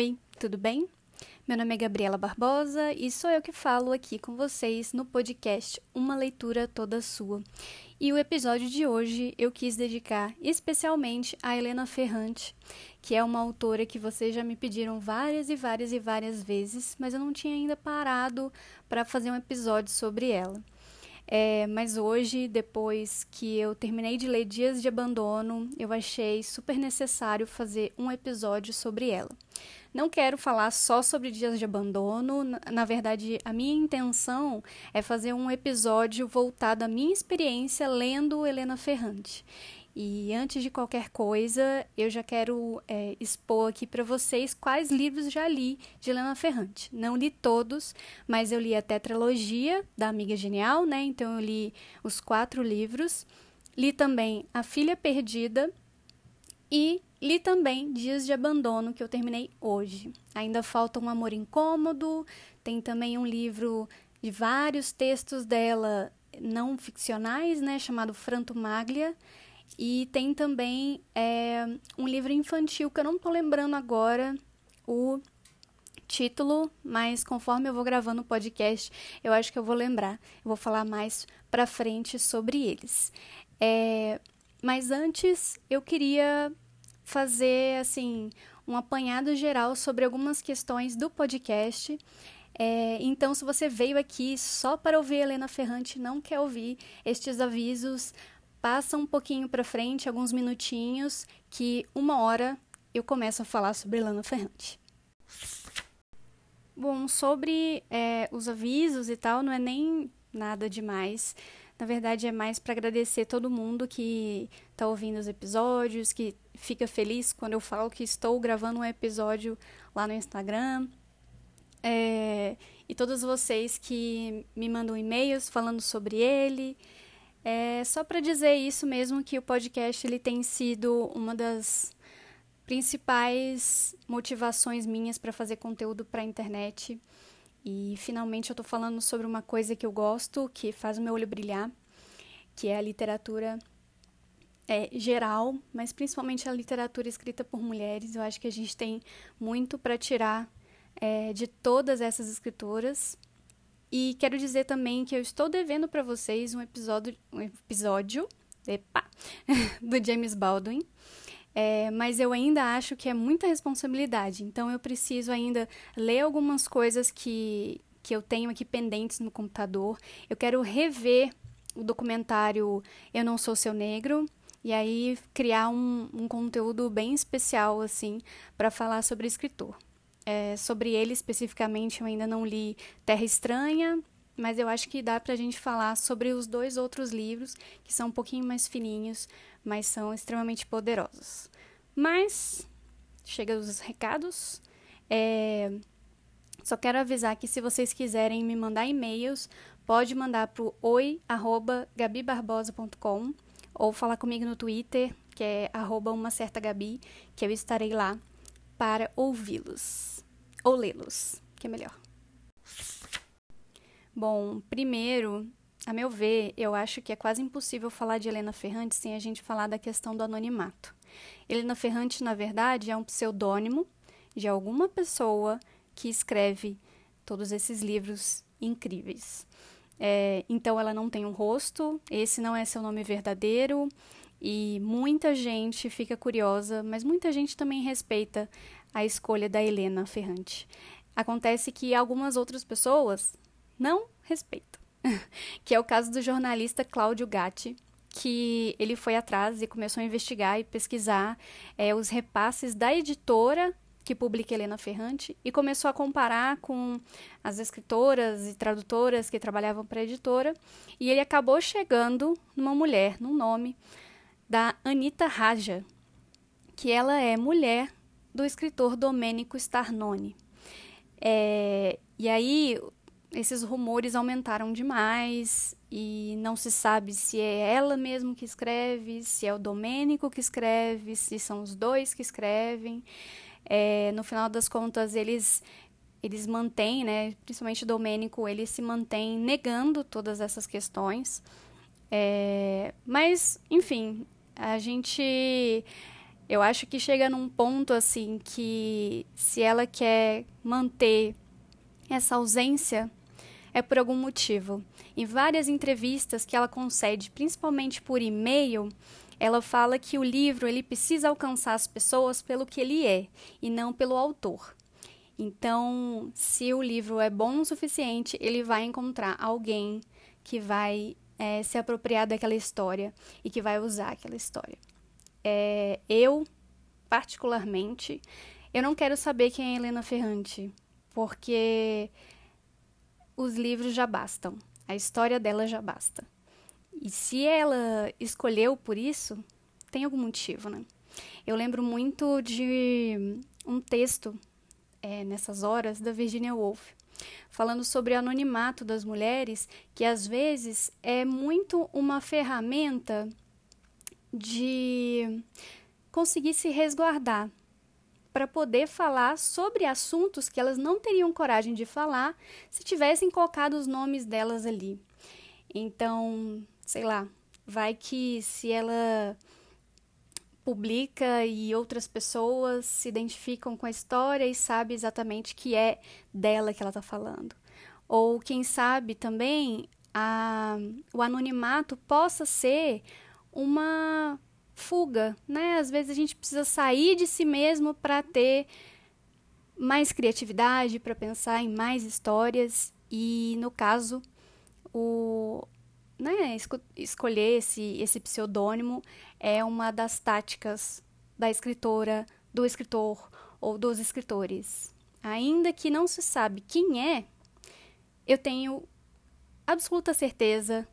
Oi, tudo bem? Meu nome é Gabriela Barbosa e sou eu que falo aqui com vocês no podcast Uma Leitura Toda Sua. E o episódio de hoje eu quis dedicar especialmente a Helena Ferrante, que é uma autora que vocês já me pediram várias e várias e várias vezes, mas eu não tinha ainda parado para fazer um episódio sobre ela. É, mas hoje, depois que eu terminei de ler Dias de Abandono, eu achei super necessário fazer um episódio sobre ela. Não quero falar só sobre Dias de Abandono, na verdade, a minha intenção é fazer um episódio voltado à minha experiência lendo Helena Ferrante. E antes de qualquer coisa, eu já quero é, expor aqui para vocês quais livros já li de Helena Ferrante. Não li todos, mas eu li a tetralogia da Amiga Genial, né? Então eu li os quatro livros. Li também A Filha Perdida e li também Dias de Abandono, que eu terminei hoje. Ainda falta Um Amor Incômodo, tem também um livro de vários textos dela não ficcionais, né? Chamado Franto Maglia e tem também é, um livro infantil que eu não tô lembrando agora o título, mas conforme eu vou gravando o podcast, eu acho que eu vou lembrar. Eu vou falar mais pra frente sobre eles. É, mas antes, eu queria fazer assim um apanhado geral sobre algumas questões do podcast. É, então, se você veio aqui só para ouvir Helena Ferrante, não quer ouvir estes avisos, passa um pouquinho para frente, alguns minutinhos, que uma hora eu começo a falar sobre Lana Ferrante. Bom, sobre é, os avisos e tal, não é nem nada demais. Na verdade, é mais para agradecer todo mundo que está ouvindo os episódios, que fica feliz quando eu falo que estou gravando um episódio lá no Instagram. É, e todos vocês que me mandam e-mails falando sobre ele. É só para dizer isso mesmo que o podcast ele tem sido uma das principais motivações minhas para fazer conteúdo para a internet. E finalmente eu estou falando sobre uma coisa que eu gosto, que faz o meu olho brilhar, que é a literatura é, geral, mas principalmente a literatura escrita por mulheres. Eu acho que a gente tem muito para tirar é, de todas essas escritoras. E quero dizer também que eu estou devendo para vocês um episódio, um episódio epa, do James Baldwin. É, mas eu ainda acho que é muita responsabilidade, então eu preciso ainda ler algumas coisas que, que eu tenho aqui pendentes no computador. Eu quero rever o documentário Eu Não Sou Seu Negro, e aí criar um, um conteúdo bem especial, assim, para falar sobre escritor. É, sobre ele especificamente, eu ainda não li Terra Estranha, mas eu acho que dá para a gente falar sobre os dois outros livros, que são um pouquinho mais fininhos, mas são extremamente poderosos. Mas, chega os recados. É, só quero avisar que se vocês quiserem me mandar e-mails, pode mandar para o oi.gabibarbosa.com ou falar comigo no Twitter, que é uma certa Gabi, que eu estarei lá para ouvi-los. Ou lê-los, que é melhor. Bom, primeiro, a meu ver, eu acho que é quase impossível falar de Helena Ferrante sem a gente falar da questão do anonimato. Helena Ferrante, na verdade, é um pseudônimo de alguma pessoa que escreve todos esses livros incríveis. É, então, ela não tem um rosto, esse não é seu nome verdadeiro, e muita gente fica curiosa, mas muita gente também respeita a escolha da Helena Ferrante. Acontece que algumas outras pessoas não respeitam, que é o caso do jornalista Cláudio Gatti, que ele foi atrás e começou a investigar e pesquisar é, os repasses da editora que publica Helena Ferrante e começou a comparar com as escritoras e tradutoras que trabalhavam para a editora e ele acabou chegando numa mulher, num nome da Anita Raja, que ela é mulher do escritor Domênico Starnone. É, e aí esses rumores aumentaram demais e não se sabe se é ela mesmo que escreve, se é o Domênico que escreve, se são os dois que escrevem. É, no final das contas, eles eles mantêm, né, principalmente Domênico, ele se mantém negando todas essas questões. É, mas, enfim, a gente Eu acho que chega num ponto assim que se ela quer manter essa ausência é por algum motivo. Em várias entrevistas que ela concede, principalmente por e-mail, ela fala que o livro ele precisa alcançar as pessoas pelo que ele é e não pelo autor. Então, se o livro é bom o suficiente, ele vai encontrar alguém que vai é, se apropriar daquela história e que vai usar aquela história. É, eu, particularmente, eu não quero saber quem é Helena Ferrante, porque os livros já bastam, a história dela já basta. E se ela escolheu por isso, tem algum motivo, né? Eu lembro muito de um texto é, nessas horas da Virginia Woolf, falando sobre o anonimato das mulheres, que às vezes é muito uma ferramenta de conseguir se resguardar para poder falar sobre assuntos que elas não teriam coragem de falar se tivessem colocado os nomes delas ali. Então, sei lá, vai que se ela publica e outras pessoas se identificam com a história e sabe exatamente que é dela que ela está falando. Ou quem sabe também a, o anonimato possa ser uma fuga, né? Às vezes a gente precisa sair de si mesmo para ter mais criatividade, para pensar em mais histórias e no caso o né, esco escolher esse, esse pseudônimo é uma das táticas da escritora, do escritor ou dos escritores. Ainda que não se sabe quem é, eu tenho absoluta certeza,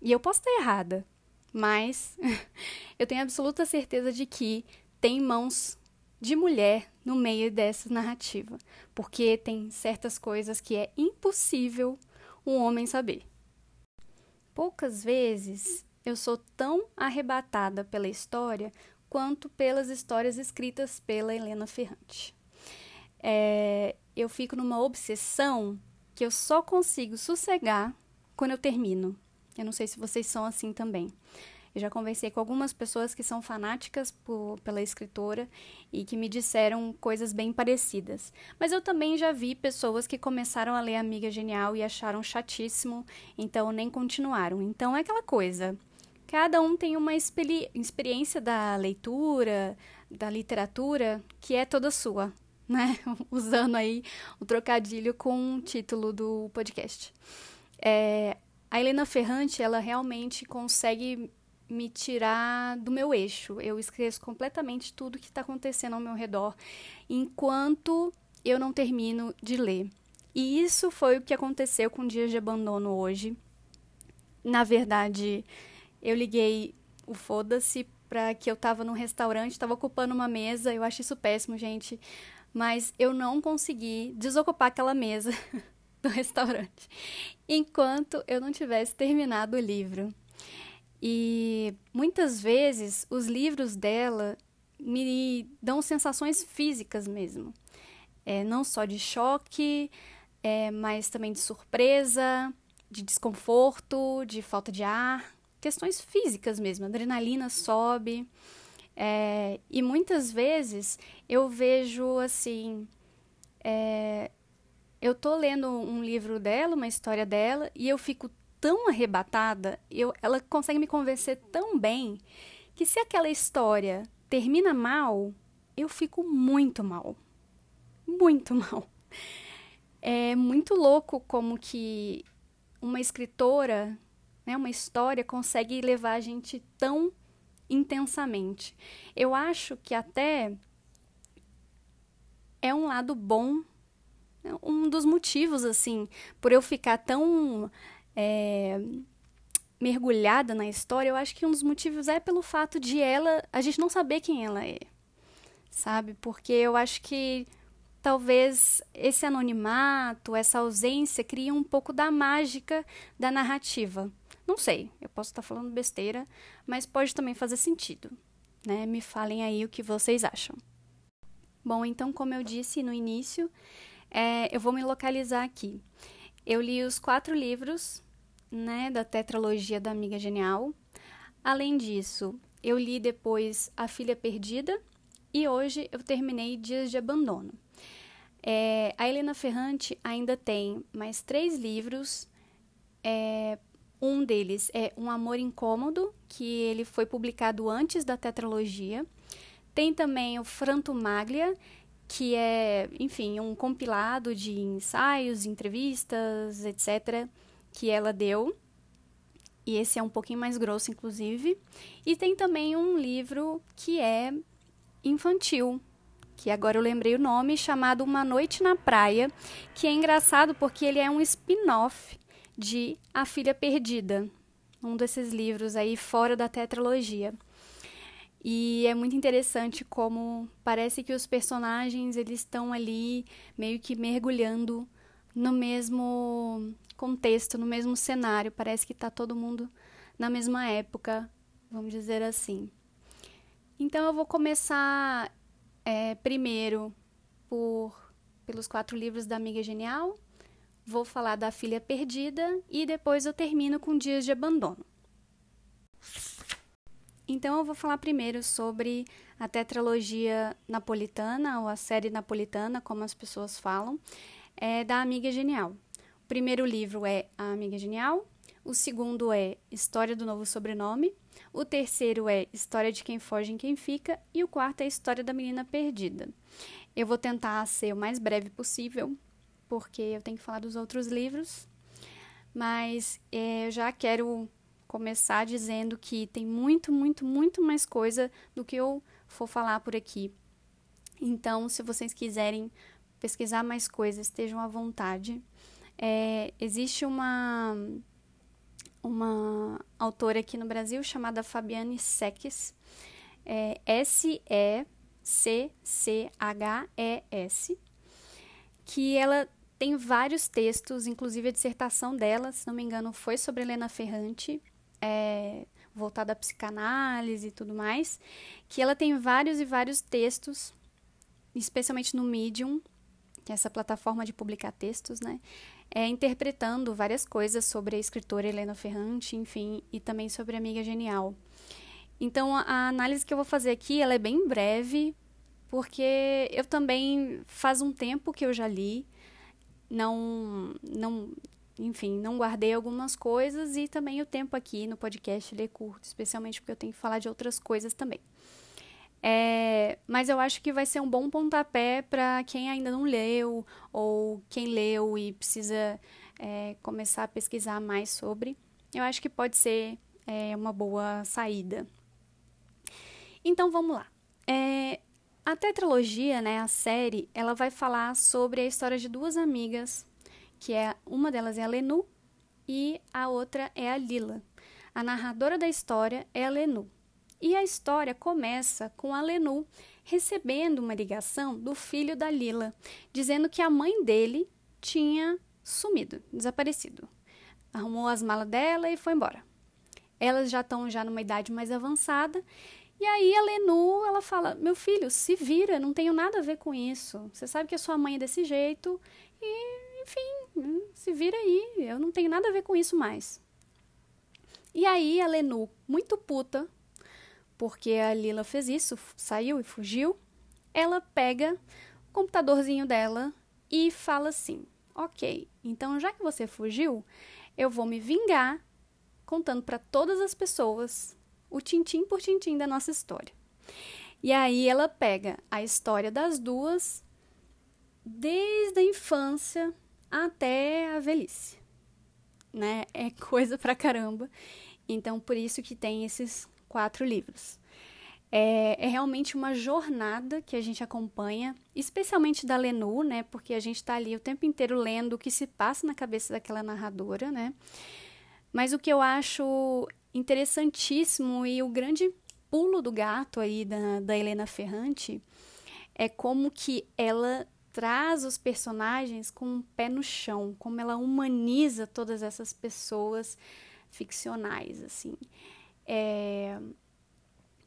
e eu posso estar errada, mas eu tenho absoluta certeza de que tem mãos de mulher no meio dessa narrativa, porque tem certas coisas que é impossível um homem saber. Poucas vezes eu sou tão arrebatada pela história quanto pelas histórias escritas pela Helena Ferrante. É, eu fico numa obsessão que eu só consigo sossegar quando eu termino. Eu não sei se vocês são assim também. Eu já conversei com algumas pessoas que são fanáticas por, pela escritora e que me disseram coisas bem parecidas. Mas eu também já vi pessoas que começaram a ler Amiga Genial e acharam chatíssimo, então nem continuaram. Então é aquela coisa. Cada um tem uma experi experiência da leitura, da literatura, que é toda sua, né? Usando aí o trocadilho com o título do podcast. É, a Helena Ferrante, ela realmente consegue me tirar do meu eixo. Eu esqueço completamente tudo que está acontecendo ao meu redor enquanto eu não termino de ler. E isso foi o que aconteceu com Dias de Abandono hoje. Na verdade, eu liguei o foda-se para que eu estava num restaurante, estava ocupando uma mesa. Eu acho isso péssimo, gente. Mas eu não consegui desocupar aquela mesa do restaurante enquanto eu não tivesse terminado o livro. E muitas vezes os livros dela me dão sensações físicas mesmo. É, não só de choque, é, mas também de surpresa, de desconforto, de falta de ar, questões físicas mesmo. A adrenalina sobe. É, e muitas vezes eu vejo assim. É, eu tô lendo um livro dela, uma história dela, e eu fico tão arrebatada, eu, ela consegue me convencer tão bem, que se aquela história termina mal, eu fico muito mal. Muito mal. É muito louco como que uma escritora, né, uma história consegue levar a gente tão intensamente. Eu acho que até é um lado bom, um dos motivos assim, por eu ficar tão é, mergulhada na história, eu acho que um dos motivos é pelo fato de ela, a gente não saber quem ela é, sabe? Porque eu acho que talvez esse anonimato, essa ausência, cria um pouco da mágica da narrativa. Não sei, eu posso estar falando besteira, mas pode também fazer sentido. Né? Me falem aí o que vocês acham. Bom, então, como eu disse no início, é, eu vou me localizar aqui. Eu li os quatro livros né, da tetralogia da Amiga Genial. Além disso, eu li depois A Filha Perdida, e hoje eu terminei Dias de Abandono. É, a Helena Ferrante ainda tem mais três livros. É, um deles é Um Amor Incômodo, que ele foi publicado antes da tetralogia. Tem também o Franto Maglia, que é, enfim, um compilado de ensaios, entrevistas, etc., que ela deu. E esse é um pouquinho mais grosso, inclusive. E tem também um livro que é infantil, que agora eu lembrei o nome, chamado Uma Noite na Praia, que é engraçado porque ele é um spin-off de A Filha Perdida, um desses livros aí fora da tetralogia. E é muito interessante como parece que os personagens eles estão ali meio que mergulhando no mesmo contexto, no mesmo cenário. Parece que está todo mundo na mesma época, vamos dizer assim. Então eu vou começar é, primeiro por pelos quatro livros da Amiga Genial. Vou falar da Filha Perdida e depois eu termino com Dias de Abandono. Então eu vou falar primeiro sobre a tetralogia napolitana, ou a série napolitana, como as pessoas falam, é da Amiga Genial. Primeiro livro é A Amiga Genial, o segundo é História do Novo Sobrenome, o terceiro é História de Quem Foge em Quem Fica, e o quarto é História da Menina Perdida. Eu vou tentar ser o mais breve possível, porque eu tenho que falar dos outros livros, mas é, eu já quero começar dizendo que tem muito, muito, muito mais coisa do que eu for falar por aqui. Então, se vocês quiserem pesquisar mais coisas, estejam à vontade. É, existe uma uma autora aqui no Brasil chamada Fabiane Seques, é S-E-C-C-H-E-S, que ela tem vários textos, inclusive a dissertação dela, se não me engano, foi sobre Helena Ferrante, é, voltada à psicanálise e tudo mais, que ela tem vários e vários textos, especialmente no Medium, que é essa plataforma de publicar textos, né? É, interpretando várias coisas sobre a escritora Helena Ferrante, enfim, e também sobre a Amiga Genial. Então, a análise que eu vou fazer aqui, ela é bem breve, porque eu também faz um tempo que eu já li, não, não enfim, não guardei algumas coisas e também o tempo aqui no podcast ele é curto, especialmente porque eu tenho que falar de outras coisas também. É, mas eu acho que vai ser um bom pontapé para quem ainda não leu ou quem leu e precisa é, começar a pesquisar mais sobre. Eu acho que pode ser é, uma boa saída. Então vamos lá. É, a tetralogia, né, a série, ela vai falar sobre a história de duas amigas que é uma delas é a Lenu e a outra é a Lila. A narradora da história é a Lenu. E a história começa com a Lenu recebendo uma ligação do filho da Lila, dizendo que a mãe dele tinha sumido, desaparecido. Arrumou as malas dela e foi embora. Elas já estão já numa idade mais avançada e aí a Lenu, ela fala: "Meu filho, se vira, não tenho nada a ver com isso. Você sabe que a sua mãe é desse jeito e enfim, se vira aí, eu não tenho nada a ver com isso mais. E aí a Lenu, muito puta, porque a Lila fez isso, saiu e fugiu, ela pega o computadorzinho dela e fala assim: Ok, então já que você fugiu, eu vou me vingar contando para todas as pessoas o tintim por tintim da nossa história. E aí ela pega a história das duas desde a infância até a velhice, né? É coisa pra caramba. Então, por isso que tem esses quatro livros. É, é, realmente uma jornada que a gente acompanha, especialmente da Lenu, né? Porque a gente está ali o tempo inteiro lendo o que se passa na cabeça daquela narradora, né? Mas o que eu acho interessantíssimo e o grande pulo do gato aí da, da Helena Ferrante é como que ela traz os personagens com um pé no chão, como ela humaniza todas essas pessoas ficcionais, assim. É...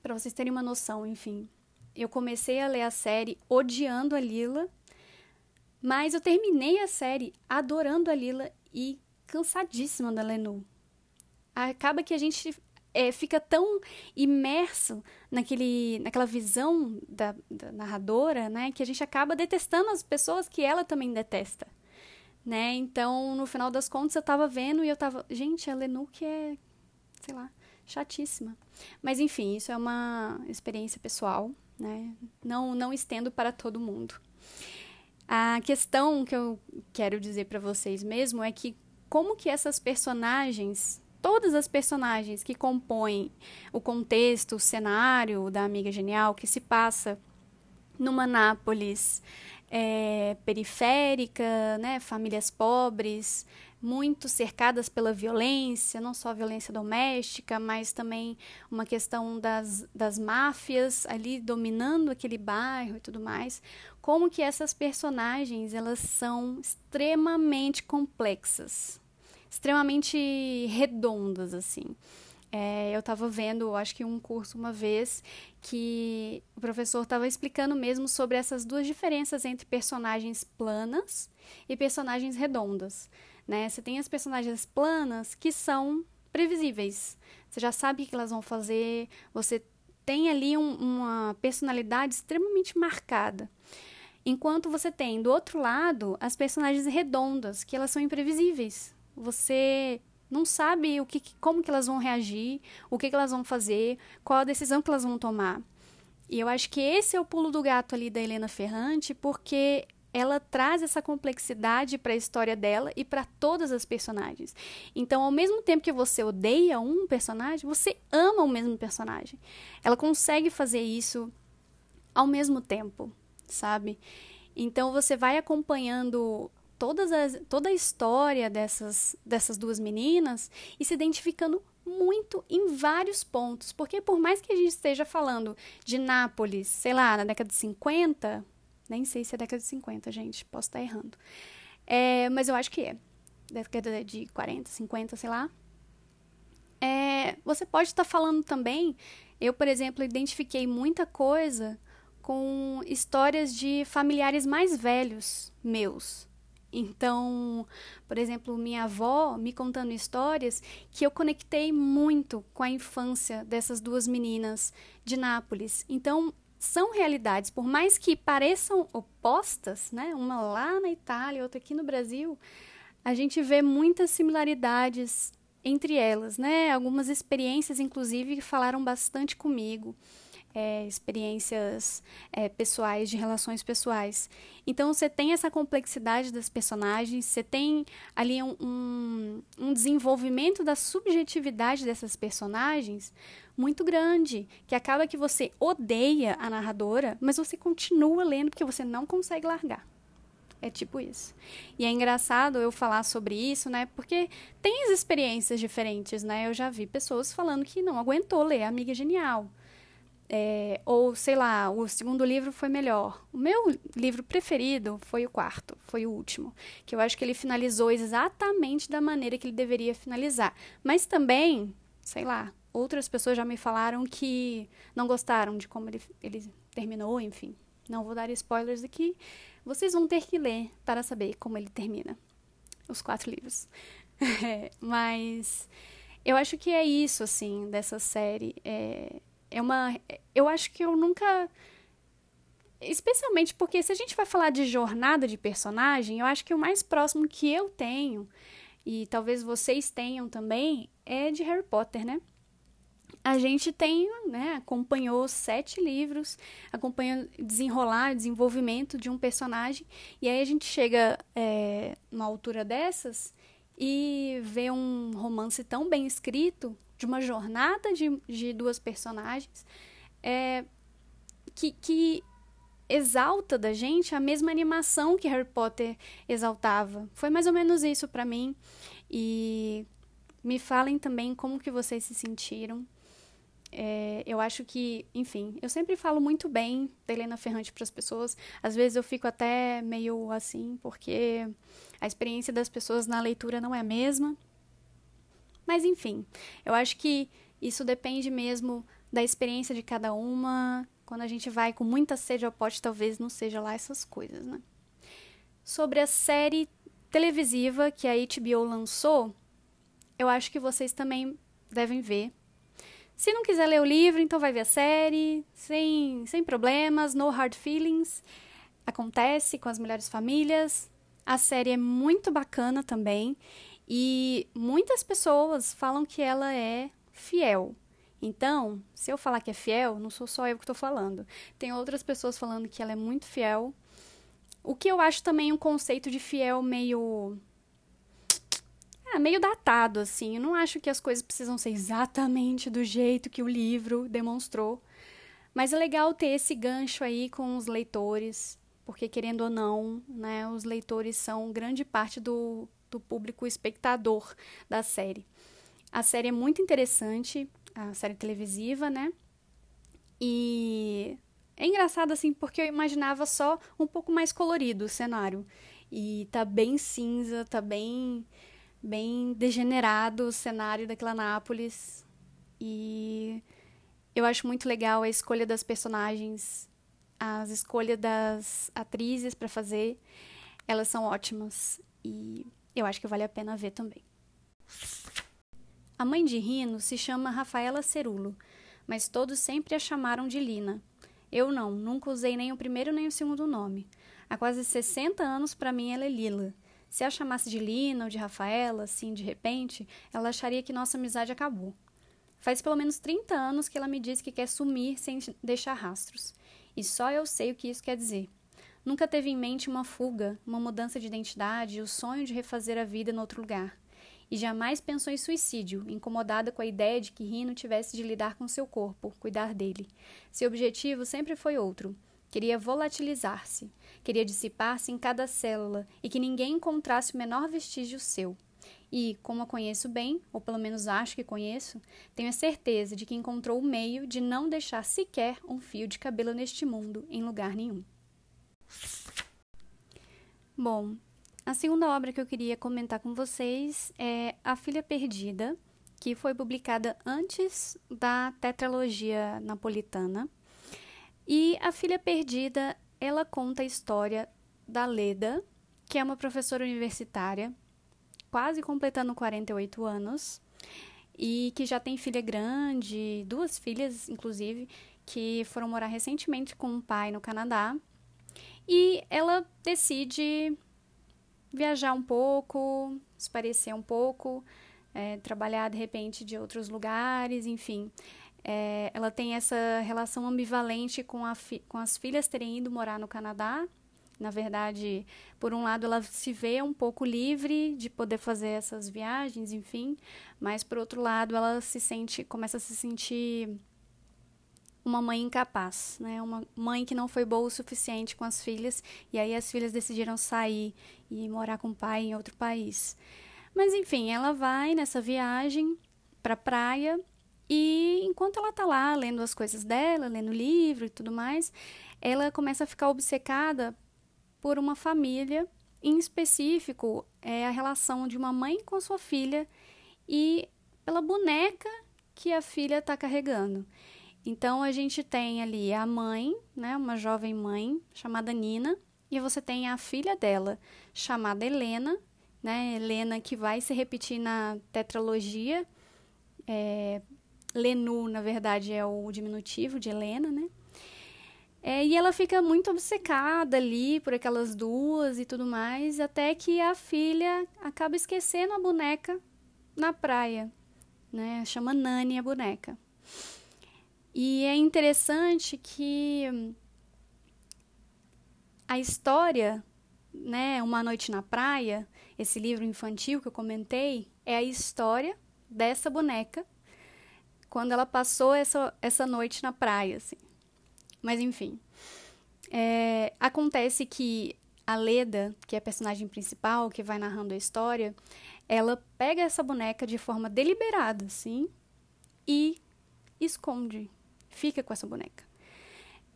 Para vocês terem uma noção, enfim, eu comecei a ler a série odiando a Lila, mas eu terminei a série adorando a Lila e cansadíssima da Lenu. Acaba que a gente é, fica tão imerso naquele, naquela visão da, da, narradora, né, que a gente acaba detestando as pessoas que ela também detesta, né? Então, no final das contas, eu tava vendo e eu tava, gente, a Lenuque é, sei lá, chatíssima. Mas enfim, isso é uma experiência pessoal, né? Não não estendo para todo mundo. A questão que eu quero dizer para vocês mesmo é que como que essas personagens todas as personagens que compõem o contexto, o cenário da Amiga Genial, que se passa numa Nápoles é, periférica, né, famílias pobres, muito cercadas pela violência, não só violência doméstica, mas também uma questão das, das máfias ali dominando aquele bairro e tudo mais. Como que essas personagens elas são extremamente complexas, extremamente redondas, assim. É, eu estava vendo, acho que um curso uma vez, que o professor estava explicando mesmo sobre essas duas diferenças entre personagens planas e personagens redondas. Né? Você tem as personagens planas que são previsíveis. Você já sabe o que elas vão fazer, você tem ali um, uma personalidade extremamente marcada. Enquanto você tem do outro lado as personagens redondas, que elas são imprevisíveis. Você não sabe o que, como que elas vão reagir, o que, que elas vão fazer, qual a decisão que elas vão tomar. E eu acho que esse é o pulo do gato ali da Helena Ferrante, porque ela traz essa complexidade para a história dela e para todas as personagens. Então, ao mesmo tempo que você odeia um personagem, você ama o mesmo personagem. Ela consegue fazer isso ao mesmo tempo, sabe? Então, você vai acompanhando todas as, toda a história dessas, dessas duas meninas e se identificando muito em vários pontos. Porque por mais que a gente esteja falando de Nápoles, sei lá, na década de 50, nem sei se é década de 50, gente, posso estar errando. É, mas eu acho que é. Década de 40, 50, sei lá. É, você pode estar falando também. Eu, por exemplo, identifiquei muita coisa com histórias de familiares mais velhos meus. Então, por exemplo, minha avó me contando histórias que eu conectei muito com a infância dessas duas meninas de Nápoles. Então, são realidades, por mais que pareçam opostas, né? Uma lá na Itália, outra aqui no Brasil, a gente vê muitas similaridades entre elas, né? Algumas experiências, inclusive, que falaram bastante comigo é, experiências é, pessoais, de relações pessoais. Então você tem essa complexidade das personagens, você tem ali um, um, um desenvolvimento da subjetividade dessas personagens muito grande, que acaba que você odeia a narradora, mas você continua lendo porque você não consegue largar. É tipo isso. E é engraçado eu falar sobre isso, né? Porque tem as experiências diferentes, né? Eu já vi pessoas falando que não aguentou ler Amiga Genial. É, ou, sei lá, o segundo livro foi melhor. O meu livro preferido foi o quarto, foi o último. Que eu acho que ele finalizou exatamente da maneira que ele deveria finalizar. Mas também, sei lá, outras pessoas já me falaram que não gostaram de como ele, ele terminou, enfim. Não vou dar spoilers aqui. Vocês vão ter que ler para saber como ele termina. Os quatro livros. é, mas eu acho que é isso, assim, dessa série. É, é uma. Eu acho que eu nunca. Especialmente porque se a gente vai falar de jornada de personagem, eu acho que o mais próximo que eu tenho, e talvez vocês tenham também, é de Harry Potter, né? A gente tem, né, acompanhou sete livros, acompanha desenrolar, desenvolvimento de um personagem, e aí a gente chega é, numa altura dessas e vê um romance tão bem escrito de uma jornada de, de duas personagens é, que, que exalta da gente a mesma animação que Harry Potter exaltava. Foi mais ou menos isso para mim. E me falem também como que vocês se sentiram. É, eu acho que, enfim, eu sempre falo muito bem da Helena Ferrante para as pessoas. Às vezes eu fico até meio assim, porque a experiência das pessoas na leitura não é a mesma. Mas enfim, eu acho que isso depende mesmo da experiência de cada uma. Quando a gente vai com muita sede ao pote, talvez não seja lá essas coisas, né? Sobre a série televisiva que a HBO lançou, eu acho que vocês também devem ver. Se não quiser ler o livro, então vai ver a série, sem, sem problemas, no hard feelings. Acontece com as melhores famílias. A série é muito bacana também. E muitas pessoas falam que ela é fiel. Então, se eu falar que é fiel, não sou só eu que estou falando. Tem outras pessoas falando que ela é muito fiel. O que eu acho também um conceito de fiel meio. É, meio datado, assim. Eu não acho que as coisas precisam ser exatamente do jeito que o livro demonstrou. Mas é legal ter esse gancho aí com os leitores, porque querendo ou não, né, os leitores são grande parte do do público espectador da série. A série é muito interessante, a série televisiva, né? E é engraçado assim porque eu imaginava só um pouco mais colorido o cenário. E tá bem cinza, tá bem bem degenerado o cenário daquela Nápoles. E eu acho muito legal a escolha das personagens, as escolhas das atrizes para fazer. Elas são ótimas. E eu acho que vale a pena ver também. A mãe de Rino se chama Rafaela Cerulo, mas todos sempre a chamaram de Lina. Eu não, nunca usei nem o primeiro nem o segundo nome. Há quase 60 anos para mim ela é Lila. Se a chamasse de Lina ou de Rafaela, assim, de repente, ela acharia que nossa amizade acabou. Faz pelo menos 30 anos que ela me diz que quer sumir sem deixar rastros. E só eu sei o que isso quer dizer. Nunca teve em mente uma fuga, uma mudança de identidade o sonho de refazer a vida em outro lugar. E jamais pensou em suicídio, incomodada com a ideia de que Rino tivesse de lidar com seu corpo, cuidar dele. Seu objetivo sempre foi outro. Queria volatilizar-se, queria dissipar-se em cada célula e que ninguém encontrasse o menor vestígio seu. E, como a conheço bem, ou pelo menos acho que conheço, tenho a certeza de que encontrou o meio de não deixar sequer um fio de cabelo neste mundo em lugar nenhum. Bom, a segunda obra que eu queria comentar com vocês é A Filha Perdida, que foi publicada antes da tetralogia napolitana. E A Filha Perdida, ela conta a história da Leda, que é uma professora universitária, quase completando 48 anos, e que já tem filha grande, duas filhas, inclusive, que foram morar recentemente com o pai no Canadá e ela decide viajar um pouco, esparecer um pouco, é, trabalhar de repente de outros lugares, enfim. É, ela tem essa relação ambivalente com, a com as filhas terem ido morar no Canadá. Na verdade, por um lado, ela se vê um pouco livre de poder fazer essas viagens, enfim, mas por outro lado, ela se sente, começa a se sentir uma mãe incapaz, né? Uma mãe que não foi boa o suficiente com as filhas e aí as filhas decidiram sair e morar com o pai em outro país. Mas enfim, ela vai nessa viagem para praia e enquanto ela tá lá lendo as coisas dela, lendo livro e tudo mais, ela começa a ficar obcecada por uma família, em específico, é a relação de uma mãe com sua filha e pela boneca que a filha está carregando. Então a gente tem ali a mãe, né, uma jovem mãe chamada Nina, e você tem a filha dela chamada Helena, né, Helena que vai se repetir na tetralogia. É, Lenu, na verdade, é o diminutivo de Helena, né? É, e ela fica muito obcecada ali por aquelas duas e tudo mais, até que a filha acaba esquecendo a boneca na praia, né? Chama Nani a boneca. E é interessante que a história, né, Uma Noite na Praia, esse livro infantil que eu comentei, é a história dessa boneca quando ela passou essa, essa noite na praia, assim. Mas enfim, é, acontece que a Leda, que é a personagem principal, que vai narrando a história, ela pega essa boneca de forma deliberada, assim, e esconde fica com essa boneca.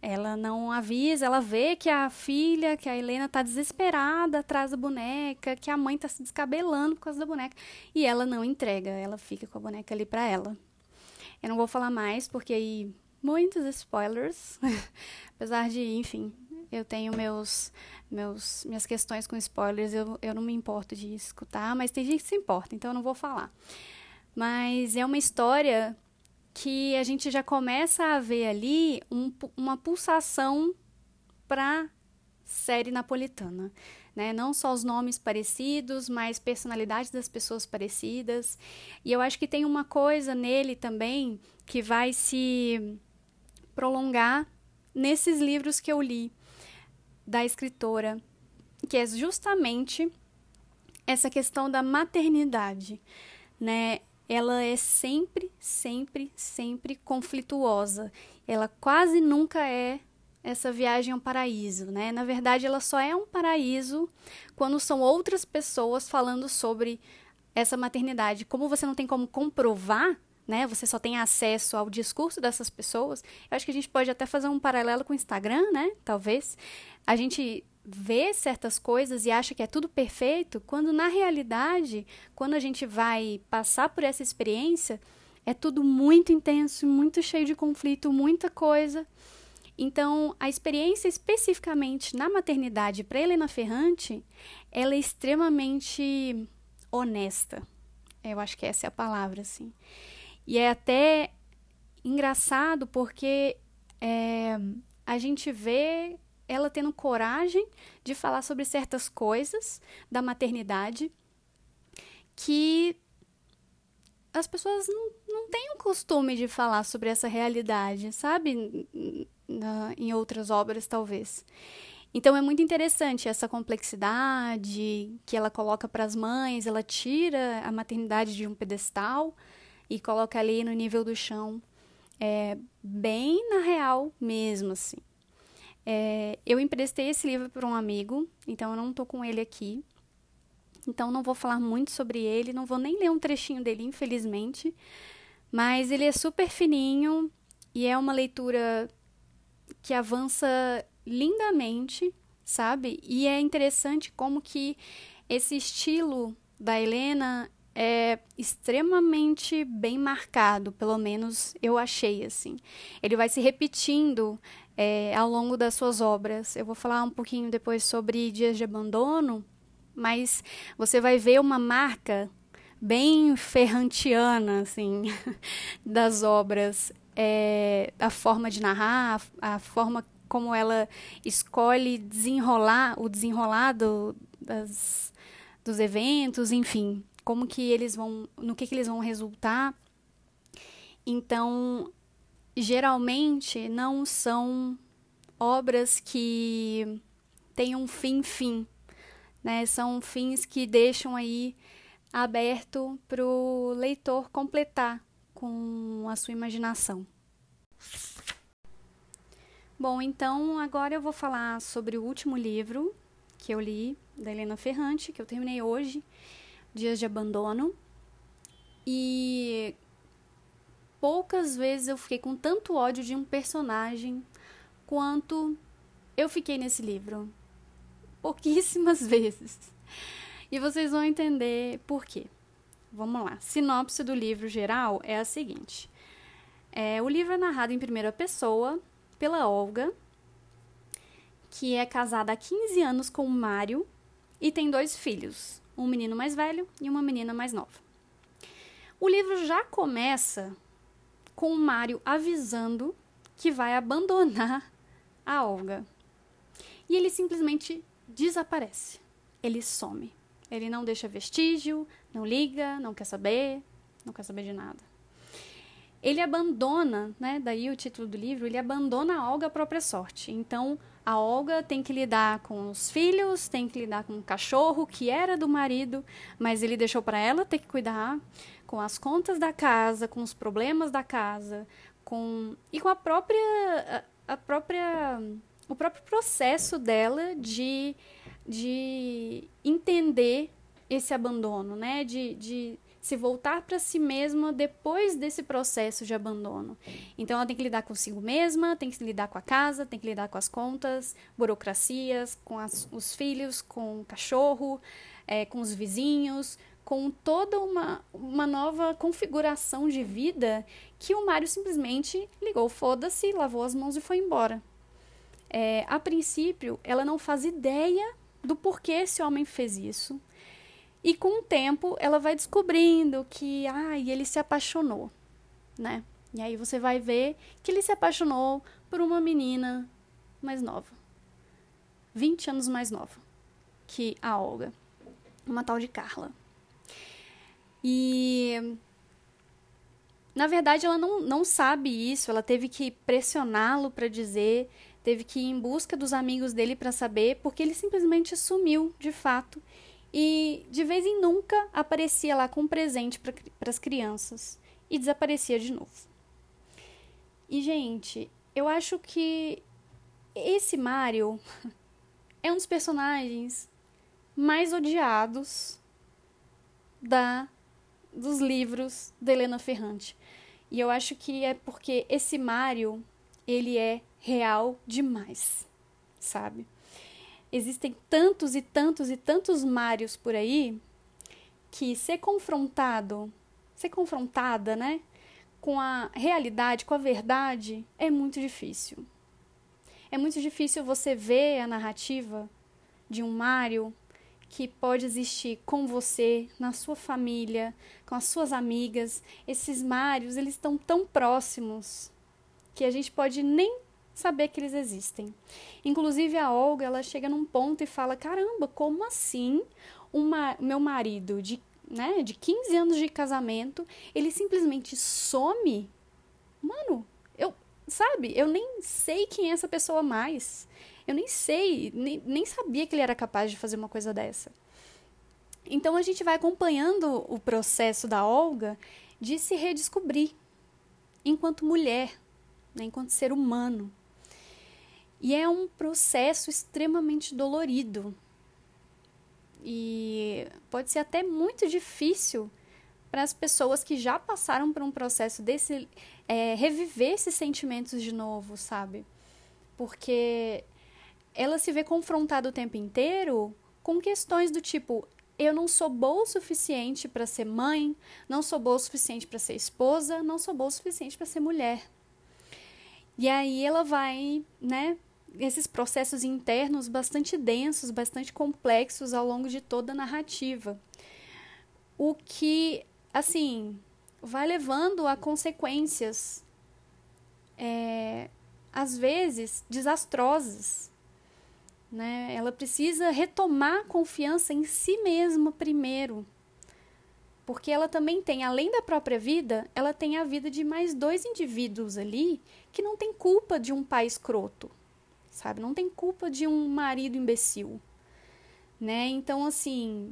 Ela não avisa, ela vê que a filha, que a Helena está desesperada atrás da boneca, que a mãe está se descabelando por causa da boneca, e ela não entrega, ela fica com a boneca ali para ela. Eu não vou falar mais porque aí muitos spoilers, apesar de, enfim, eu tenho meus, meus minhas questões com spoilers, eu, eu não me importo de escutar, mas tem gente que se importa, então eu não vou falar. Mas é uma história que a gente já começa a ver ali um, uma pulsação para série napolitana. Né? Não só os nomes parecidos, mas personalidades das pessoas parecidas. E eu acho que tem uma coisa nele também que vai se prolongar nesses livros que eu li da escritora, que é justamente essa questão da maternidade, né? Ela é sempre, sempre, sempre conflituosa. Ela quase nunca é essa viagem ao paraíso, né? Na verdade, ela só é um paraíso quando são outras pessoas falando sobre essa maternidade. Como você não tem como comprovar, né? Você só tem acesso ao discurso dessas pessoas. Eu acho que a gente pode até fazer um paralelo com o Instagram, né? Talvez. A gente vê certas coisas e acha que é tudo perfeito, quando na realidade, quando a gente vai passar por essa experiência, é tudo muito intenso, muito cheio de conflito, muita coisa. Então, a experiência especificamente na maternidade para Helena Ferrante, ela é extremamente honesta. Eu acho que essa é a palavra, assim. E é até engraçado porque é, a gente vê ela tendo coragem de falar sobre certas coisas da maternidade que as pessoas não, não têm o costume de falar sobre essa realidade, sabe? Na, em outras obras, talvez. Então é muito interessante essa complexidade que ela coloca para as mães, ela tira a maternidade de um pedestal e coloca ali no nível do chão, é, bem na real mesmo, assim. É, eu emprestei esse livro para um amigo, então eu não estou com ele aqui. Então não vou falar muito sobre ele, não vou nem ler um trechinho dele, infelizmente. Mas ele é super fininho e é uma leitura que avança lindamente, sabe? E é interessante como que esse estilo da Helena é extremamente bem marcado, pelo menos eu achei assim. Ele vai se repetindo é, ao longo das suas obras. Eu vou falar um pouquinho depois sobre Dias de Abandono, mas você vai ver uma marca bem ferrantiana, assim, das obras. É, a forma de narrar, a, a, forma como ela escolhe desenrolar, o desenrolado das, dos eventos, enfim, como que eles vão, no que, que eles vão resultar. Então, geralmente não são obras que têm um fim-fim, né? São fins que deixam aí aberto para o leitor completar com a sua imaginação. Bom, então agora eu vou falar sobre o último livro que eu li da Helena Ferrante, que eu terminei hoje, Dias de Abandono. E poucas vezes eu fiquei com tanto ódio de um personagem quanto eu fiquei nesse livro. Pouquíssimas vezes. E vocês vão entender por quê. Vamos lá. Sinopse do livro geral é a seguinte: é, o livro é narrado em primeira pessoa pela Olga, que é casada há 15 anos com o Mário e tem dois filhos, um menino mais velho e uma menina mais nova. O livro já começa com o Mário avisando que vai abandonar a Olga. E ele simplesmente desaparece. Ele some. Ele não deixa vestígio, não liga, não quer saber, não quer saber de nada. Ele abandona, né, daí o título do livro, ele abandona a Olga à própria sorte. Então, a Olga tem que lidar com os filhos, tem que lidar com o cachorro que era do marido, mas ele deixou para ela ter que cuidar com as contas da casa, com os problemas da casa, com e com a própria a, própria o próprio processo dela de de entender esse abandono, né? De, de se voltar para si mesma depois desse processo de abandono. Então ela tem que lidar consigo mesma, tem que lidar com a casa, tem que lidar com as contas, burocracias, com as, os filhos, com o cachorro, é, com os vizinhos, com toda uma, uma nova configuração de vida que o Mário simplesmente ligou, foda-se, lavou as mãos e foi embora. É, a princípio, ela não faz ideia do porquê esse homem fez isso. E com o tempo, ela vai descobrindo que, ai, ele se apaixonou, né? E aí você vai ver que ele se apaixonou por uma menina mais nova. 20 anos mais nova que a Olga. Uma tal de Carla. E na verdade, ela não, não sabe isso, ela teve que pressioná-lo para dizer, teve que ir em busca dos amigos dele para saber, porque ele simplesmente sumiu, de fato, e de vez em nunca aparecia lá com um presente para as crianças. E desaparecia de novo. E, gente, eu acho que esse Mario é um dos personagens mais odiados da dos livros da Helena Ferrante. E eu acho que é porque esse Mario, ele é real demais, sabe? Existem tantos e tantos e tantos Marios por aí que ser confrontado, ser confrontada, né, com a realidade, com a verdade, é muito difícil. É muito difícil você ver a narrativa de um Mario que pode existir com você, na sua família, com as suas amigas. Esses Mários, eles estão tão próximos que a gente pode nem saber que eles existem. Inclusive a Olga, ela chega num ponto e fala: "Caramba, como assim uma, meu marido de, né, de 15 anos de casamento, ele simplesmente some? Mano, sabe? Eu nem sei quem é essa pessoa mais. Eu nem sei, nem, nem sabia que ele era capaz de fazer uma coisa dessa. Então a gente vai acompanhando o processo da Olga de se redescobrir enquanto mulher, né, enquanto ser humano. E é um processo extremamente dolorido. E pode ser até muito difícil para as pessoas que já passaram por um processo desse é, reviver esses sentimentos de novo, sabe? Porque ela se vê confrontada o tempo inteiro com questões do tipo: eu não sou boa o suficiente para ser mãe, não sou boa o suficiente para ser esposa, não sou boa o suficiente para ser mulher. E aí ela vai, né, esses processos internos bastante densos, bastante complexos ao longo de toda a narrativa. O que, assim, vai levando a consequências, é, às vezes, desastrosas né? Ela precisa retomar a confiança em si mesma primeiro. Porque ela também tem, além da própria vida, ela tem a vida de mais dois indivíduos ali que não tem culpa de um pai escroto, sabe? Não tem culpa de um marido imbecil, né? Então, assim,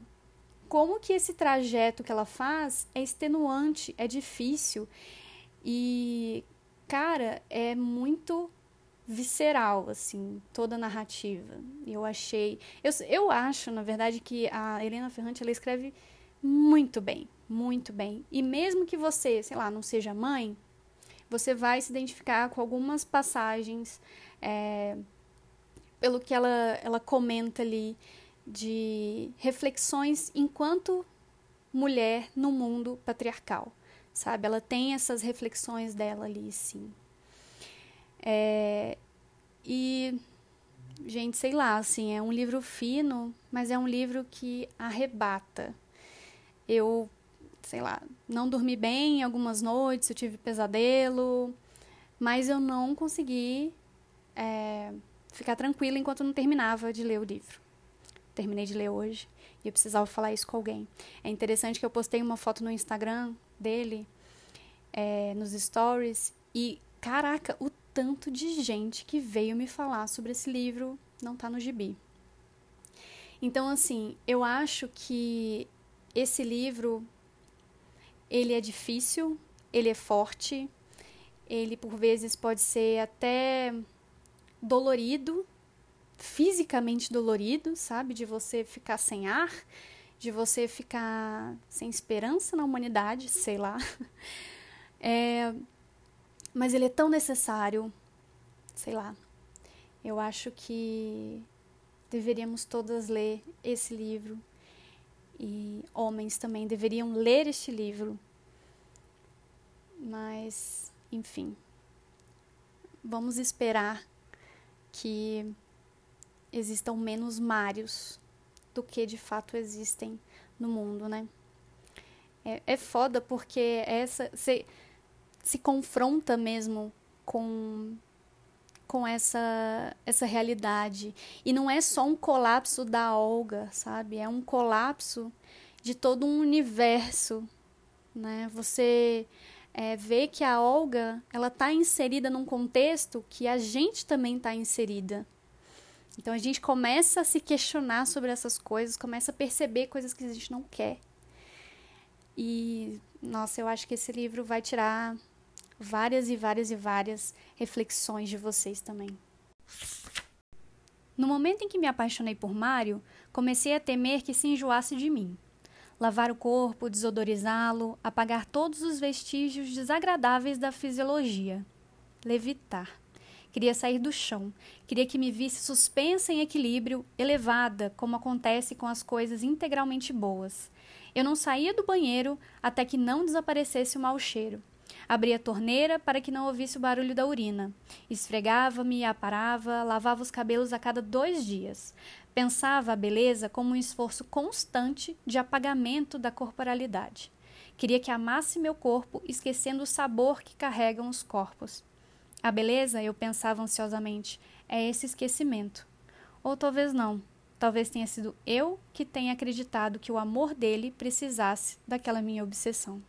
como que esse trajeto que ela faz é extenuante, é difícil e, cara, é muito visceral, assim, toda a narrativa. Eu achei. Eu, eu acho, na verdade, que a Helena Ferrante ela escreve muito bem, muito bem. E mesmo que você, sei lá, não seja mãe, você vai se identificar com algumas passagens, é, pelo que ela, ela comenta ali, de reflexões enquanto mulher no mundo patriarcal, sabe? Ela tem essas reflexões dela ali, sim. É, e, gente, sei lá, assim, é um livro fino, mas é um livro que arrebata. Eu, sei lá, não dormi bem algumas noites, eu tive pesadelo, mas eu não consegui é, ficar tranquila enquanto não terminava de ler o livro. Terminei de ler hoje e eu precisava falar isso com alguém. É interessante que eu postei uma foto no Instagram dele, é, nos stories, e caraca, o tanto de gente que veio me falar sobre esse livro não tá no gibi. Então, assim, eu acho que esse livro ele é difícil, ele é forte, ele por vezes pode ser até dolorido, fisicamente dolorido, sabe? De você ficar sem ar, de você ficar sem esperança na humanidade, sei lá. É, mas ele é tão necessário, sei lá. Eu acho que deveríamos todas ler esse livro e homens também deveriam ler este livro. Mas, enfim, vamos esperar que existam menos Mários do que de fato existem no mundo, né? É, é foda porque essa. Cê, se confronta mesmo com com essa essa realidade e não é só um colapso da Olga, sabe? É um colapso de todo um universo, né? Você é, vê que a Olga ela está inserida num contexto que a gente também está inserida. Então a gente começa a se questionar sobre essas coisas, começa a perceber coisas que a gente não quer. E nossa, eu acho que esse livro vai tirar várias e várias e várias reflexões de vocês também. No momento em que me apaixonei por Mário, comecei a temer que se enjoasse de mim. Lavar o corpo, desodorizá-lo, apagar todos os vestígios desagradáveis da fisiologia. Levitar. Queria sair do chão. Queria que me visse suspensa em equilíbrio, elevada, como acontece com as coisas integralmente boas. Eu não saía do banheiro até que não desaparecesse o mau cheiro. Abria a torneira para que não ouvisse o barulho da urina. Esfregava-me, aparava, lavava os cabelos a cada dois dias. Pensava a beleza como um esforço constante de apagamento da corporalidade. Queria que amasse meu corpo, esquecendo o sabor que carregam os corpos. A beleza, eu pensava ansiosamente, é esse esquecimento. Ou talvez não. Talvez tenha sido eu que tenha acreditado que o amor dele precisasse daquela minha obsessão.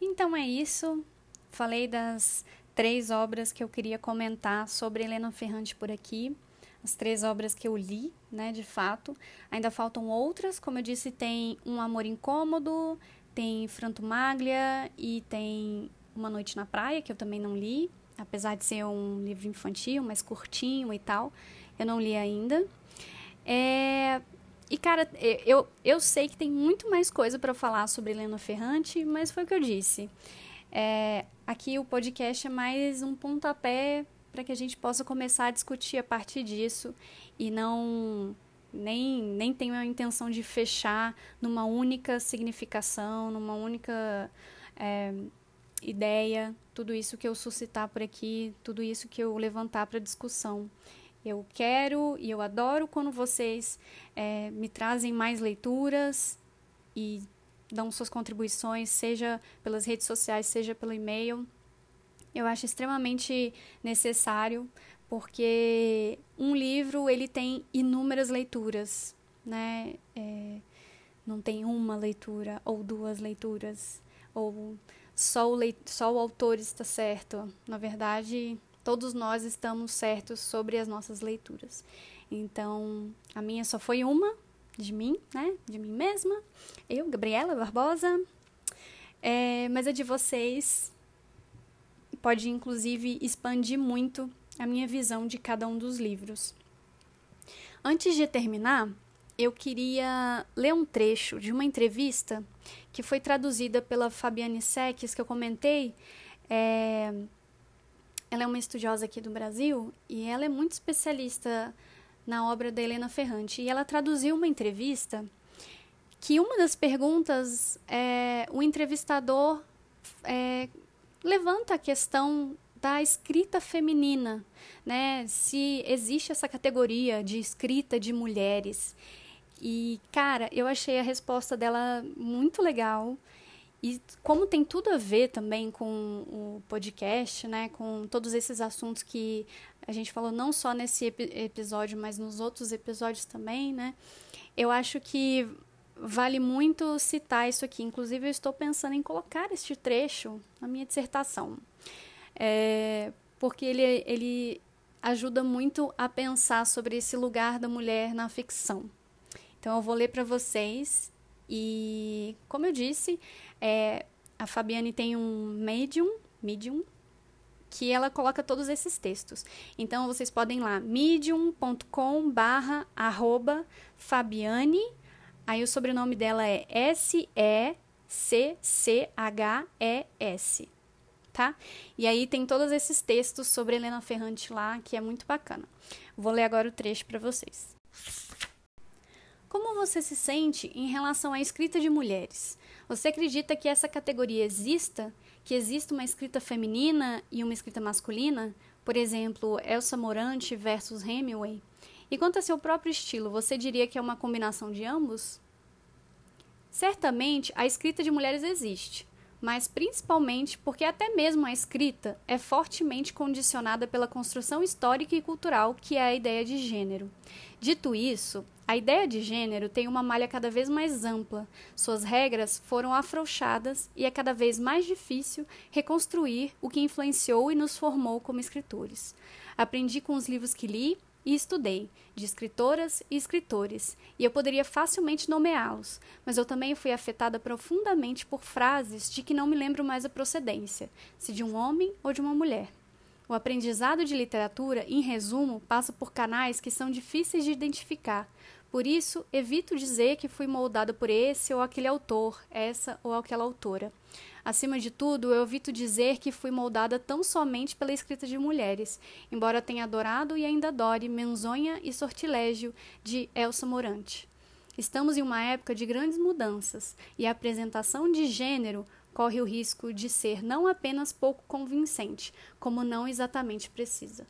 Então é isso. Falei das três obras que eu queria comentar sobre Helena Ferrante por aqui. As três obras que eu li, né, de fato. Ainda faltam outras, como eu disse, tem Um Amor Incômodo, tem Franto Maglia e tem Uma Noite na Praia, que eu também não li, apesar de ser um livro infantil, mais curtinho e tal. Eu não li ainda. É, e, cara, eu, eu sei que tem muito mais coisa para falar sobre Helena Ferrante, mas foi o que eu disse. É, aqui o podcast é mais um pontapé para que a gente possa começar a discutir a partir disso e não nem, nem tenho a intenção de fechar numa única significação, numa única é, ideia, tudo isso que eu suscitar por aqui, tudo isso que eu levantar para discussão. Eu quero e eu adoro quando vocês é, me trazem mais leituras e dão suas contribuições, seja pelas redes sociais, seja pelo e-mail. Eu acho extremamente necessário, porque um livro ele tem inúmeras leituras, né? É, não tem uma leitura ou duas leituras ou só o, só o autor está certo. Na verdade, todos nós estamos certos sobre as nossas leituras. Então, a minha só foi uma de mim, né? De mim mesma. Eu, Gabriela Barbosa. É, mas a de vocês pode, inclusive, expandir muito a minha visão de cada um dos livros. Antes de terminar, eu queria ler um trecho de uma entrevista que foi traduzida pela Fabiane Seques, que eu comentei. É, ela é uma estudiosa aqui do Brasil e ela é muito especialista na obra da Helena Ferrante. E ela traduziu uma entrevista que uma das perguntas é, o entrevistador é, levanta a questão da escrita feminina, né? Se existe essa categoria de escrita de mulheres. E, cara, eu achei a resposta dela muito legal. E como tem tudo a ver também com o podcast, né, com todos esses assuntos que a gente falou não só nesse ep episódio, mas nos outros episódios também, né, eu acho que vale muito citar isso aqui. Inclusive, eu estou pensando em colocar este trecho na minha dissertação, é, porque ele, ele ajuda muito a pensar sobre esse lugar da mulher na ficção. Então, eu vou ler para vocês e, como eu disse, é, a Fabiane tem um Medium, Medium, que ela coloca todos esses textos. Então, vocês podem ir lá, medium.com barra arroba Fabiane, aí o sobrenome dela é S-E-C-C-H-E-S, tá? E aí tem todos esses textos sobre Helena Ferrante lá, que é muito bacana. Vou ler agora o trecho para vocês. Como você se sente em relação à escrita de mulheres? Você acredita que essa categoria exista? Que exista uma escrita feminina e uma escrita masculina? Por exemplo, Elsa Morante versus Hemingway? E quanto a seu próprio estilo, você diria que é uma combinação de ambos? Certamente, a escrita de mulheres existe. mas principalmente porque até mesmo a escrita é fortemente condicionada pela construção histórica e cultural que é a ideia de gênero. Dito isso, a ideia de gênero tem uma malha cada vez mais ampla, suas regras foram afrouxadas e é cada vez mais difícil reconstruir o que influenciou e nos formou como escritores. Aprendi com os livros que li e estudei, de escritoras e escritores, e eu poderia facilmente nomeá-los, mas eu também fui afetada profundamente por frases de que não me lembro mais a procedência, se de um homem ou de uma mulher. O aprendizado de literatura, em resumo, passa por canais que são difíceis de identificar. Por isso, evito dizer que fui moldada por esse ou aquele autor, essa ou aquela autora. Acima de tudo, eu evito dizer que fui moldada tão somente pela escrita de mulheres, embora tenha adorado e ainda adore Menzonha e Sortilégio de Elsa Morante. Estamos em uma época de grandes mudanças, e a apresentação de gênero corre o risco de ser não apenas pouco convincente, como não exatamente precisa.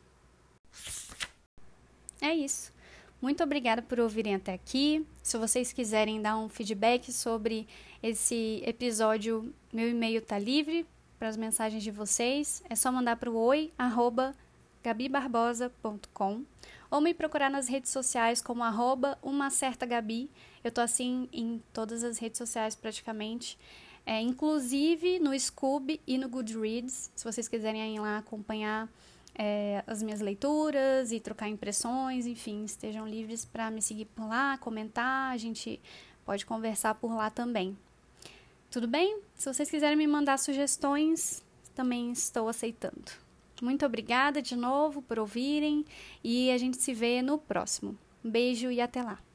É isso. Muito obrigada por ouvirem até aqui. Se vocês quiserem dar um feedback sobre esse episódio, meu e-mail tá livre para as mensagens de vocês. É só mandar para o oi@gabibarbosa.com ou me procurar nas redes sociais como arroba uma certa Gabi. Eu tô assim em todas as redes sociais praticamente. É, inclusive no Scoob e no Goodreads, se vocês quiserem ir lá acompanhar é, as minhas leituras e trocar impressões, enfim, estejam livres para me seguir por lá, comentar, a gente pode conversar por lá também. Tudo bem? Se vocês quiserem me mandar sugestões, também estou aceitando. Muito obrigada de novo por ouvirem e a gente se vê no próximo. Um beijo e até lá!